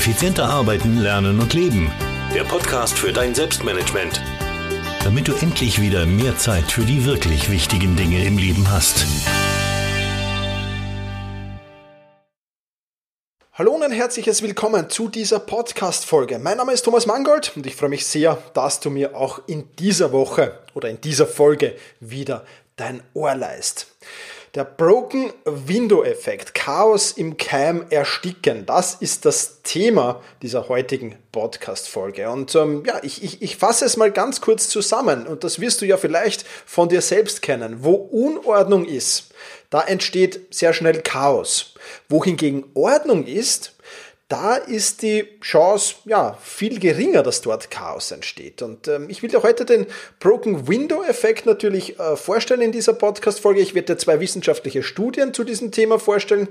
Effizienter arbeiten, lernen und leben. Der Podcast für dein Selbstmanagement. Damit du endlich wieder mehr Zeit für die wirklich wichtigen Dinge im Leben hast. Hallo und ein herzliches Willkommen zu dieser Podcast-Folge. Mein Name ist Thomas Mangold und ich freue mich sehr, dass du mir auch in dieser Woche oder in dieser Folge wieder dein Ohr leist. Der Broken Window Effekt, Chaos im Keim ersticken, das ist das Thema dieser heutigen Podcast-Folge. Und ähm, ja, ich, ich, ich fasse es mal ganz kurz zusammen und das wirst du ja vielleicht von dir selbst kennen. Wo Unordnung ist, da entsteht sehr schnell Chaos. Wohingegen Ordnung ist, da ist die Chance ja viel geringer, dass dort Chaos entsteht. Und ähm, ich will dir heute den Broken Window Effekt natürlich äh, vorstellen in dieser Podcast-Folge. Ich werde dir zwei wissenschaftliche Studien zu diesem Thema vorstellen.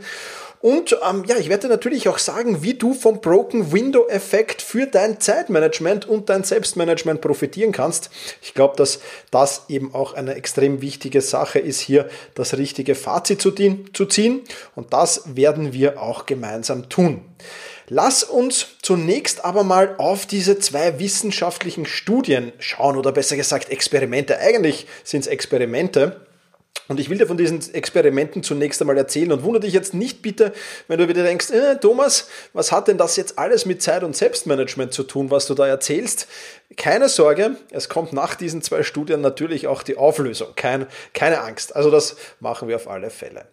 Und ähm, ja, ich werde dir natürlich auch sagen, wie du vom Broken Window Effekt für dein Zeitmanagement und dein Selbstmanagement profitieren kannst. Ich glaube, dass das eben auch eine extrem wichtige Sache ist, hier das richtige Fazit zu, zu ziehen. Und das werden wir auch gemeinsam tun. Lass uns zunächst aber mal auf diese zwei wissenschaftlichen Studien schauen oder besser gesagt Experimente. Eigentlich sind es Experimente. Und ich will dir von diesen Experimenten zunächst einmal erzählen und wundere dich jetzt nicht bitte, wenn du wieder denkst, äh, Thomas, was hat denn das jetzt alles mit Zeit und Selbstmanagement zu tun, was du da erzählst? Keine Sorge, es kommt nach diesen zwei Studien natürlich auch die Auflösung. Kein, keine Angst. Also das machen wir auf alle Fälle.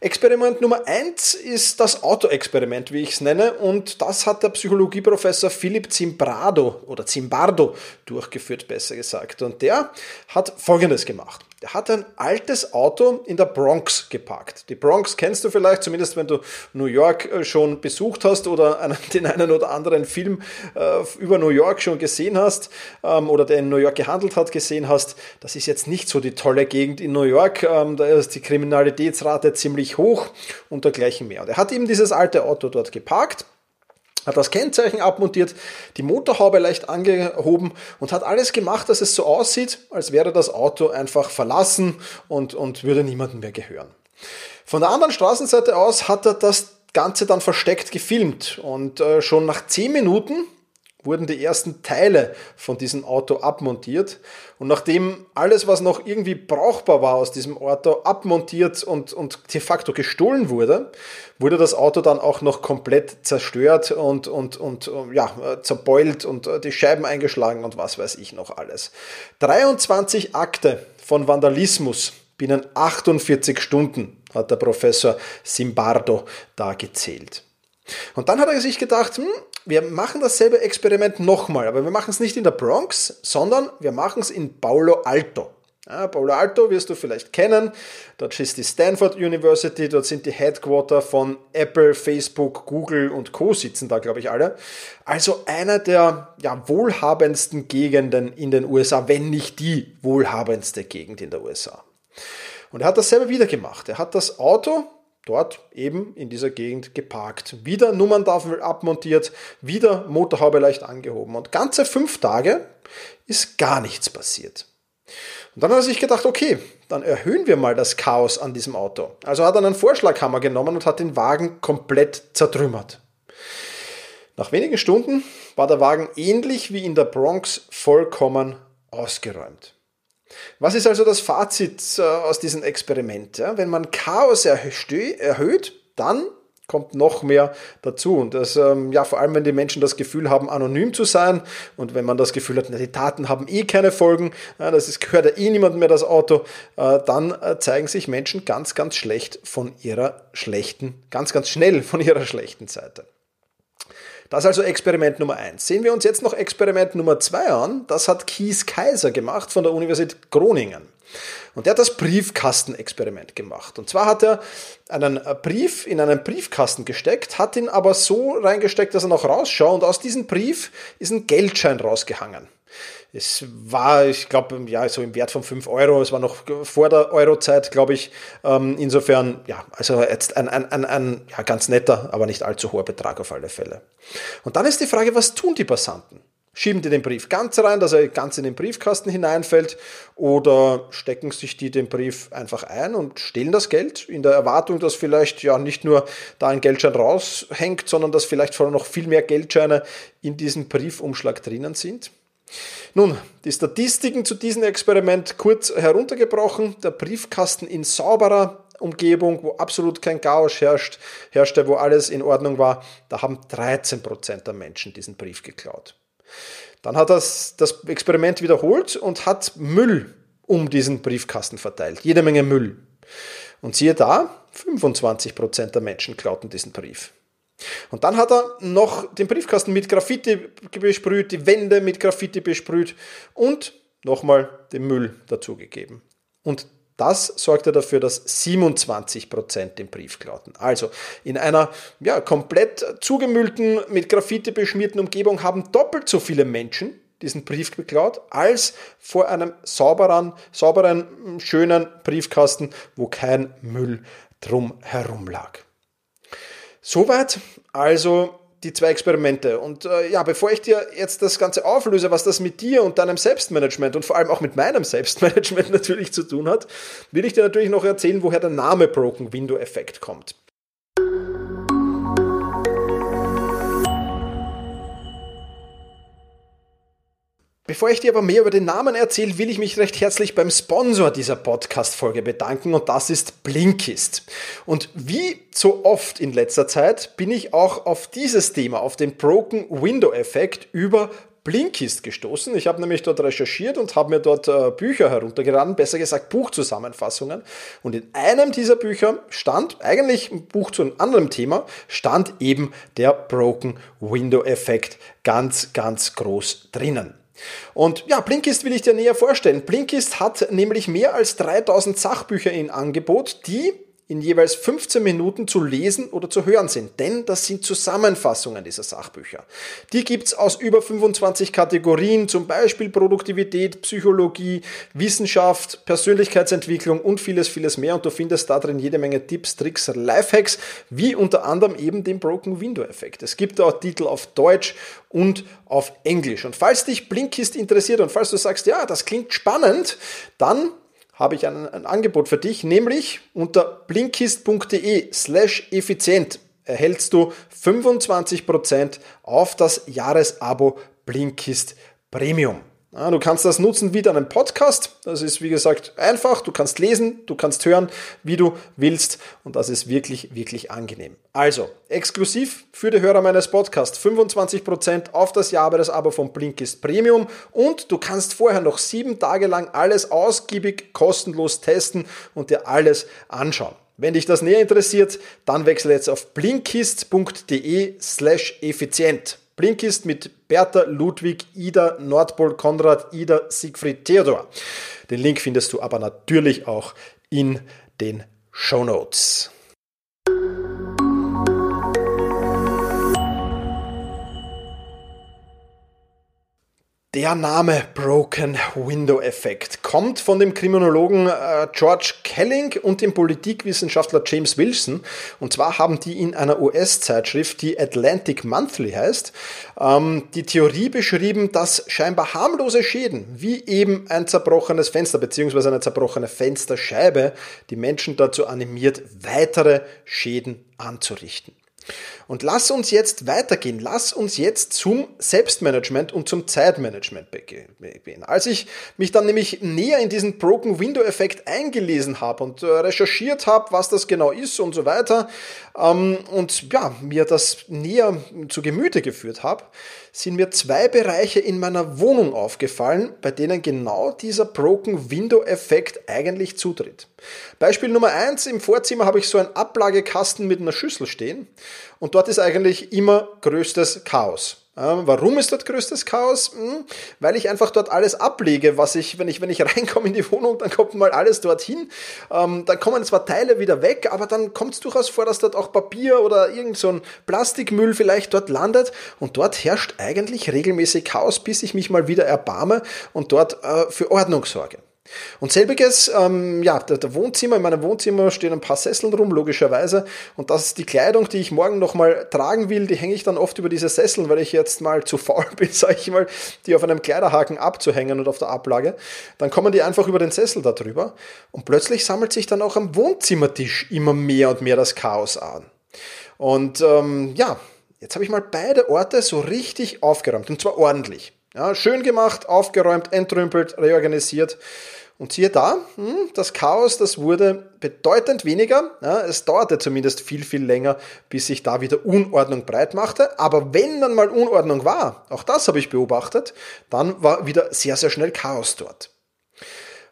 Experiment Nummer eins ist das Auto-Experiment, wie ich es nenne, und das hat der Psychologieprofessor Philipp Zimbrado oder Zimbardo durchgeführt, besser gesagt. Und der hat Folgendes gemacht. Hat ein altes Auto in der Bronx geparkt. Die Bronx kennst du vielleicht, zumindest wenn du New York äh, schon besucht hast oder einen, den einen oder anderen Film äh, über New York schon gesehen hast ähm, oder der in New York gehandelt hat, gesehen hast. Das ist jetzt nicht so die tolle Gegend in New York. Ähm, da ist die Kriminalitätsrate ziemlich hoch und dergleichen mehr. Und er hat eben dieses alte Auto dort geparkt hat das Kennzeichen abmontiert, die Motorhaube leicht angehoben und hat alles gemacht, dass es so aussieht, als wäre das Auto einfach verlassen und, und würde niemandem mehr gehören. Von der anderen Straßenseite aus hat er das Ganze dann versteckt gefilmt und äh, schon nach 10 Minuten wurden die ersten Teile von diesem Auto abmontiert. Und nachdem alles, was noch irgendwie brauchbar war aus diesem Auto, abmontiert und, und de facto gestohlen wurde, wurde das Auto dann auch noch komplett zerstört und, und, und ja, zerbeult und die Scheiben eingeschlagen und was weiß ich noch alles. 23 Akte von Vandalismus binnen 48 Stunden hat der Professor Simbardo da gezählt. Und dann hat er sich gedacht, hm, wir machen dasselbe Experiment nochmal, aber wir machen es nicht in der Bronx, sondern wir machen es in Paulo Alto. Ja, Paulo Alto wirst du vielleicht kennen. Dort ist die Stanford University, dort sind die Headquarter von Apple, Facebook, Google und Co. sitzen da, glaube ich, alle. Also einer der ja, wohlhabendsten Gegenden in den USA, wenn nicht die wohlhabendste Gegend in der USA. Und er hat dasselbe wieder gemacht. Er hat das Auto dort eben in dieser Gegend geparkt. Wieder Nummerntafel abmontiert, wieder Motorhaube leicht angehoben. Und ganze fünf Tage ist gar nichts passiert. Und dann hat er sich gedacht, okay, dann erhöhen wir mal das Chaos an diesem Auto. Also hat er einen Vorschlaghammer genommen und hat den Wagen komplett zertrümmert. Nach wenigen Stunden war der Wagen ähnlich wie in der Bronx vollkommen ausgeräumt. Was ist also das Fazit äh, aus diesem Experiment? Wenn man Chaos erhöht, dann kommt noch mehr dazu. Und das, ähm, ja, vor allem, wenn die Menschen das Gefühl haben, anonym zu sein und wenn man das Gefühl hat, die Taten haben eh keine Folgen, das gehört ja eh niemandem mehr das Auto, äh, dann äh, zeigen sich Menschen ganz, ganz schlecht von ihrer schlechten, ganz, ganz schnell von ihrer schlechten Seite. Das ist also Experiment Nummer eins. Sehen wir uns jetzt noch Experiment Nummer zwei an. Das hat Kies Kaiser gemacht von der Universität Groningen. Und der hat das Briefkastenexperiment gemacht. Und zwar hat er einen Brief in einen Briefkasten gesteckt, hat ihn aber so reingesteckt, dass er noch rausschaut und aus diesem Brief ist ein Geldschein rausgehangen. Es war, ich glaube, ja, so im Wert von 5 Euro. Es war noch vor der Eurozeit, glaube ich. Ähm, insofern, ja, also jetzt ein, ein, ein, ein ja, ganz netter, aber nicht allzu hoher Betrag auf alle Fälle. Und dann ist die Frage, was tun die Passanten? Schieben die den Brief ganz rein, dass er ganz in den Briefkasten hineinfällt, oder stecken sich die den Brief einfach ein und stehlen das Geld in der Erwartung, dass vielleicht ja nicht nur da ein Geldschein raushängt, sondern dass vielleicht vorher noch viel mehr Geldscheine in diesem Briefumschlag drinnen sind? Nun, die Statistiken zu diesem Experiment kurz heruntergebrochen. Der Briefkasten in sauberer Umgebung, wo absolut kein Chaos herrscht, herrschte, wo alles in Ordnung war, da haben 13% der Menschen diesen Brief geklaut. Dann hat das, das Experiment wiederholt und hat Müll um diesen Briefkasten verteilt. Jede Menge Müll. Und siehe da, 25% der Menschen klauten diesen Brief. Und dann hat er noch den Briefkasten mit Graffiti besprüht, die Wände mit Graffiti besprüht und nochmal den Müll dazugegeben. Und das sorgte dafür, dass 27% den Brief klauten. Also in einer ja, komplett zugemüllten, mit Graffiti beschmierten Umgebung haben doppelt so viele Menschen diesen Brief geklaut, als vor einem sauberen, sauberen, schönen Briefkasten, wo kein Müll drum herum lag. Soweit also die zwei Experimente. Und äh, ja, bevor ich dir jetzt das Ganze auflöse, was das mit dir und deinem Selbstmanagement und vor allem auch mit meinem Selbstmanagement natürlich zu tun hat, will ich dir natürlich noch erzählen, woher der Name Broken Window Effekt kommt. Bevor ich dir aber mehr über den Namen erzähle, will ich mich recht herzlich beim Sponsor dieser Podcast-Folge bedanken und das ist Blinkist. Und wie so oft in letzter Zeit bin ich auch auf dieses Thema, auf den Broken Window Effekt über Blinkist gestoßen. Ich habe nämlich dort recherchiert und habe mir dort äh, Bücher heruntergeladen, besser gesagt Buchzusammenfassungen. Und in einem dieser Bücher stand, eigentlich ein Buch zu einem anderen Thema, stand eben der Broken Window Effekt ganz, ganz groß drinnen. Und ja, Blinkist will ich dir näher vorstellen. Blinkist hat nämlich mehr als 3000 Sachbücher in Angebot, die in jeweils 15 Minuten zu lesen oder zu hören sind. Denn das sind Zusammenfassungen dieser Sachbücher. Die gibt's aus über 25 Kategorien, zum Beispiel Produktivität, Psychologie, Wissenschaft, Persönlichkeitsentwicklung und vieles, vieles mehr. Und du findest da drin jede Menge Tipps, Tricks, Lifehacks, wie unter anderem eben den Broken Window Effekt. Es gibt auch Titel auf Deutsch und auf Englisch. Und falls dich Blinkist interessiert und falls du sagst, ja, das klingt spannend, dann habe ich ein, ein Angebot für dich, nämlich unter blinkist.de slash effizient erhältst du 25% auf das Jahresabo Blinkist Premium. Ja, du kannst das nutzen wie deinen Podcast. Das ist, wie gesagt, einfach. Du kannst lesen, du kannst hören, wie du willst. Und das ist wirklich, wirklich angenehm. Also, exklusiv für die Hörer meines Podcasts 25% auf das Jahresabo von Blinkist Premium. Und du kannst vorher noch sieben Tage lang alles ausgiebig kostenlos testen und dir alles anschauen. Wenn dich das näher interessiert, dann wechsle jetzt auf blinkist.de slash effizient. Blinkist mit Bertha, Ludwig, Ida, Nordpol, Konrad, Ida, Siegfried, Theodor. Den Link findest du aber natürlich auch in den Show Notes. Der Name Broken Window Effect kommt von dem Kriminologen äh, George Kelling und dem Politikwissenschaftler James Wilson. Und zwar haben die in einer US-Zeitschrift, die Atlantic Monthly heißt, ähm, die Theorie beschrieben, dass scheinbar harmlose Schäden, wie eben ein zerbrochenes Fenster bzw. eine zerbrochene Fensterscheibe, die Menschen dazu animiert, weitere Schäden anzurichten. Und lass uns jetzt weitergehen. Lass uns jetzt zum Selbstmanagement und zum Zeitmanagement gehen. Als ich mich dann nämlich näher in diesen Broken Window Effekt eingelesen habe und äh, recherchiert habe, was das genau ist und so weiter, ähm, und ja, mir das näher zu Gemüte geführt habe, sind mir zwei Bereiche in meiner Wohnung aufgefallen, bei denen genau dieser Broken Window Effekt eigentlich zutritt. Beispiel Nummer eins: Im Vorzimmer habe ich so einen Ablagekasten mit einer Schüssel stehen und dort ist eigentlich immer größtes Chaos. Warum ist dort größtes Chaos? Hm, weil ich einfach dort alles ablege, was ich, wenn ich, wenn ich reinkomme in die Wohnung, dann kommt mal alles dorthin. Ähm, dann kommen zwar Teile wieder weg, aber dann kommt es durchaus vor, dass dort auch Papier oder irgend so ein Plastikmüll vielleicht dort landet. Und dort herrscht eigentlich regelmäßig Chaos, bis ich mich mal wieder erbarme und dort äh, für Ordnung sorge. Und selbiges, ähm, ja, der, der, Wohnzimmer, in meinem Wohnzimmer stehen ein paar Sesseln rum, logischerweise. Und das ist die Kleidung, die ich morgen nochmal tragen will, die hänge ich dann oft über diese Sesseln, weil ich jetzt mal zu faul bin, sage ich mal, die auf einem Kleiderhaken abzuhängen und auf der Ablage. Dann kommen die einfach über den Sessel da drüber. Und plötzlich sammelt sich dann auch am Wohnzimmertisch immer mehr und mehr das Chaos an. Und ähm, ja, jetzt habe ich mal beide Orte so richtig aufgeräumt. Und zwar ordentlich. Ja, schön gemacht, aufgeräumt, entrümpelt, reorganisiert. Und siehe da, hm, das Chaos, das wurde bedeutend weniger. Ja, es dauerte zumindest viel, viel länger, bis sich da wieder Unordnung breit machte. Aber wenn dann mal Unordnung war, auch das habe ich beobachtet, dann war wieder sehr, sehr schnell Chaos dort.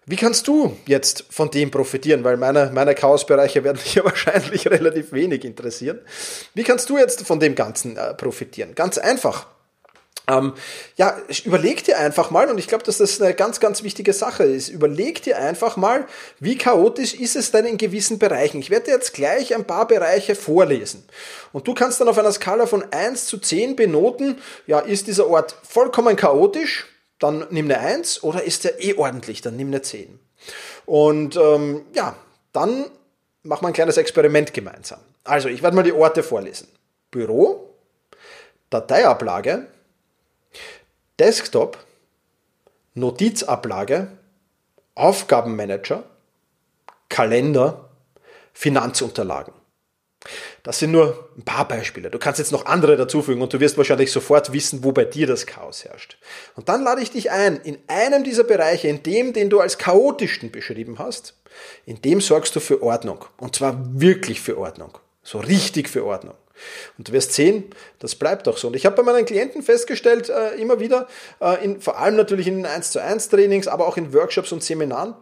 Wie kannst du jetzt von dem profitieren? Weil meine, meine Chaosbereiche werden dich ja wahrscheinlich relativ wenig interessieren. Wie kannst du jetzt von dem Ganzen äh, profitieren? Ganz einfach. Ähm, ja, überleg dir einfach mal, und ich glaube, dass das eine ganz, ganz wichtige Sache ist, überleg dir einfach mal, wie chaotisch ist es denn in gewissen Bereichen. Ich werde dir jetzt gleich ein paar Bereiche vorlesen. Und du kannst dann auf einer Skala von 1 zu 10 benoten, ja, ist dieser Ort vollkommen chaotisch, dann nimm eine 1, oder ist der eh ordentlich, dann nimm eine 10. Und ähm, ja, dann machen wir ein kleines Experiment gemeinsam. Also, ich werde mal die Orte vorlesen. Büro, Dateiablage, Desktop, Notizablage, Aufgabenmanager, Kalender, Finanzunterlagen. Das sind nur ein paar Beispiele. Du kannst jetzt noch andere dazufügen und du wirst wahrscheinlich sofort wissen, wo bei dir das Chaos herrscht. Und dann lade ich dich ein, in einem dieser Bereiche, in dem, den du als chaotischsten beschrieben hast, in dem sorgst du für Ordnung. Und zwar wirklich für Ordnung. So richtig für Ordnung. Und du wirst sehen, das bleibt auch so. Und ich habe bei meinen Klienten festgestellt, äh, immer wieder, äh, in, vor allem natürlich in den 1 zu 1 Trainings, aber auch in Workshops und Seminaren,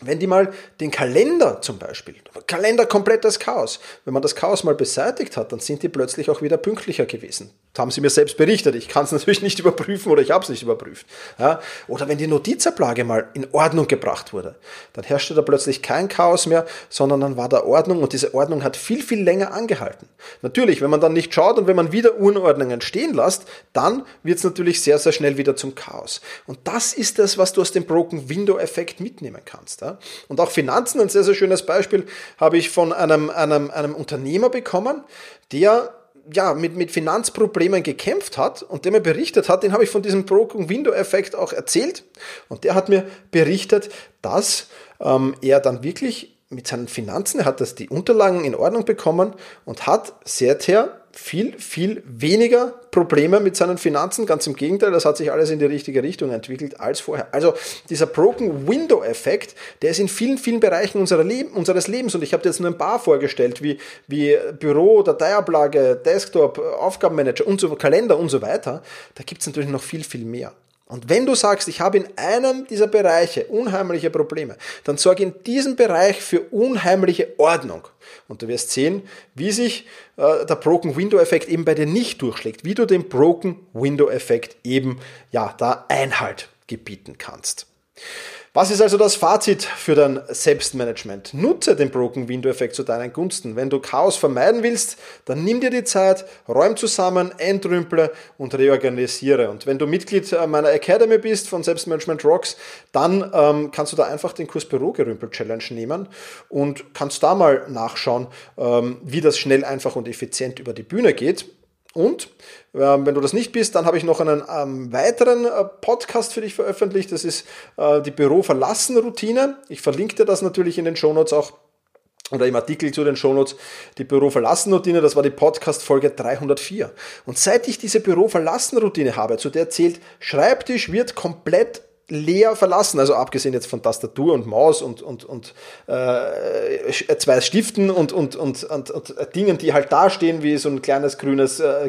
wenn die mal den Kalender zum Beispiel, Kalender komplettes Chaos, wenn man das Chaos mal beseitigt hat, dann sind die plötzlich auch wieder pünktlicher gewesen. Das haben sie mir selbst berichtet. Ich kann es natürlich nicht überprüfen oder ich habe es nicht überprüft. Ja? Oder wenn die Notizablage mal in Ordnung gebracht wurde, dann herrschte da plötzlich kein Chaos mehr, sondern dann war da Ordnung und diese Ordnung hat viel, viel länger angehalten. Natürlich, wenn man dann nicht schaut und wenn man wieder Unordnungen stehen lässt, dann wird es natürlich sehr, sehr schnell wieder zum Chaos. Und das ist das, was du aus dem Broken Window Effekt mitnehmen kannst. Ja? Und auch Finanzen, ein sehr, sehr schönes Beispiel, habe ich von einem, einem, einem Unternehmer bekommen, der ja, mit, mit Finanzproblemen gekämpft hat und der mir berichtet hat, den habe ich von diesem Broken Window Effekt auch erzählt und der hat mir berichtet, dass ähm, er dann wirklich mit seinen Finanzen, er hat das die Unterlagen in Ordnung bekommen und hat seither viel, viel weniger Probleme mit seinen Finanzen. Ganz im Gegenteil, das hat sich alles in die richtige Richtung entwickelt als vorher. Also dieser Broken Window Effekt, der ist in vielen, vielen Bereichen unserer Leben, unseres Lebens und ich habe dir jetzt nur ein paar vorgestellt, wie, wie Büro, Dateiablage, Desktop, Aufgabenmanager und so, Kalender und so weiter. Da gibt es natürlich noch viel, viel mehr. Und wenn du sagst, ich habe in einem dieser Bereiche unheimliche Probleme, dann sorge in diesem Bereich für unheimliche Ordnung. Und du wirst sehen, wie sich äh, der Broken Window Effekt eben bei dir nicht durchschlägt, wie du dem Broken Window Effekt eben ja da Einhalt gebieten kannst. Was ist also das Fazit für dein Selbstmanagement? Nutze den Broken Window Effekt zu deinen Gunsten. Wenn du Chaos vermeiden willst, dann nimm dir die Zeit, räum zusammen, entrümple und reorganisiere. Und wenn du Mitglied meiner Academy bist von Selbstmanagement Rocks, dann ähm, kannst du da einfach den Kurs Bürogerümpel Challenge nehmen und kannst da mal nachschauen, ähm, wie das schnell, einfach und effizient über die Bühne geht. Und ähm, wenn du das nicht bist, dann habe ich noch einen ähm, weiteren äh, Podcast für dich veröffentlicht. Das ist äh, die Büro-Verlassen-Routine. Ich verlinke dir das natürlich in den Shownotes auch oder im Artikel zu den Shownotes, die Büro-Verlassen-Routine, das war die Podcast-Folge 304. Und seit ich diese Büro-Verlassen-Routine habe, zu der zählt, Schreibtisch wird komplett leer verlassen, also abgesehen jetzt von Tastatur und Maus und, und, und äh, zwei Stiften und, und, und, und, und Dingen, die halt da stehen, wie so ein kleines grünes äh,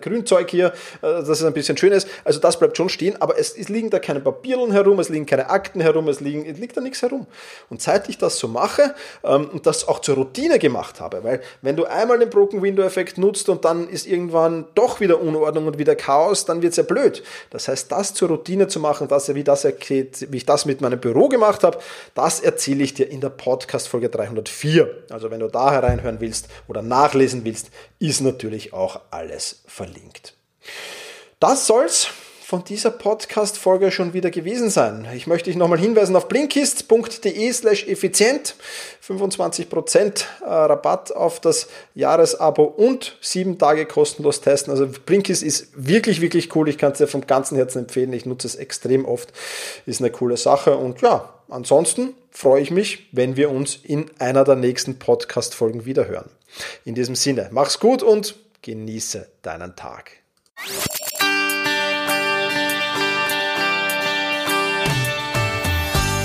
Grünzeug hier, äh, das ist ein bisschen schön ist. Also das bleibt schon stehen, aber es, es liegen da keine Papierlen herum, es liegen keine Akten herum, es, liegen, es liegt da nichts herum. Und seit ich das so mache ähm, und das auch zur Routine gemacht habe, weil wenn du einmal den Broken Window Effekt nutzt und dann ist irgendwann doch wieder Unordnung und wieder Chaos, dann wird es ja blöd. Das heißt, das zur Routine zu machen, dass er wie das erklärt, wie ich das mit meinem Büro gemacht habe, das erzähle ich dir in der Podcast-Folge 304. Also wenn du da hereinhören willst oder nachlesen willst, ist natürlich auch alles verlinkt. Das soll's von dieser Podcast-Folge schon wieder gewesen sein. Ich möchte dich nochmal hinweisen auf blinkist.de slash effizient. 25% äh, Rabatt auf das Jahresabo und sieben Tage kostenlos testen. Also Blinkist ist wirklich, wirklich cool. Ich kann es dir vom ganzen Herzen empfehlen. Ich nutze es extrem oft. Ist eine coole Sache. Und ja, ansonsten freue ich mich, wenn wir uns in einer der nächsten Podcast-Folgen wiederhören. In diesem Sinne, mach's gut und genieße deinen Tag.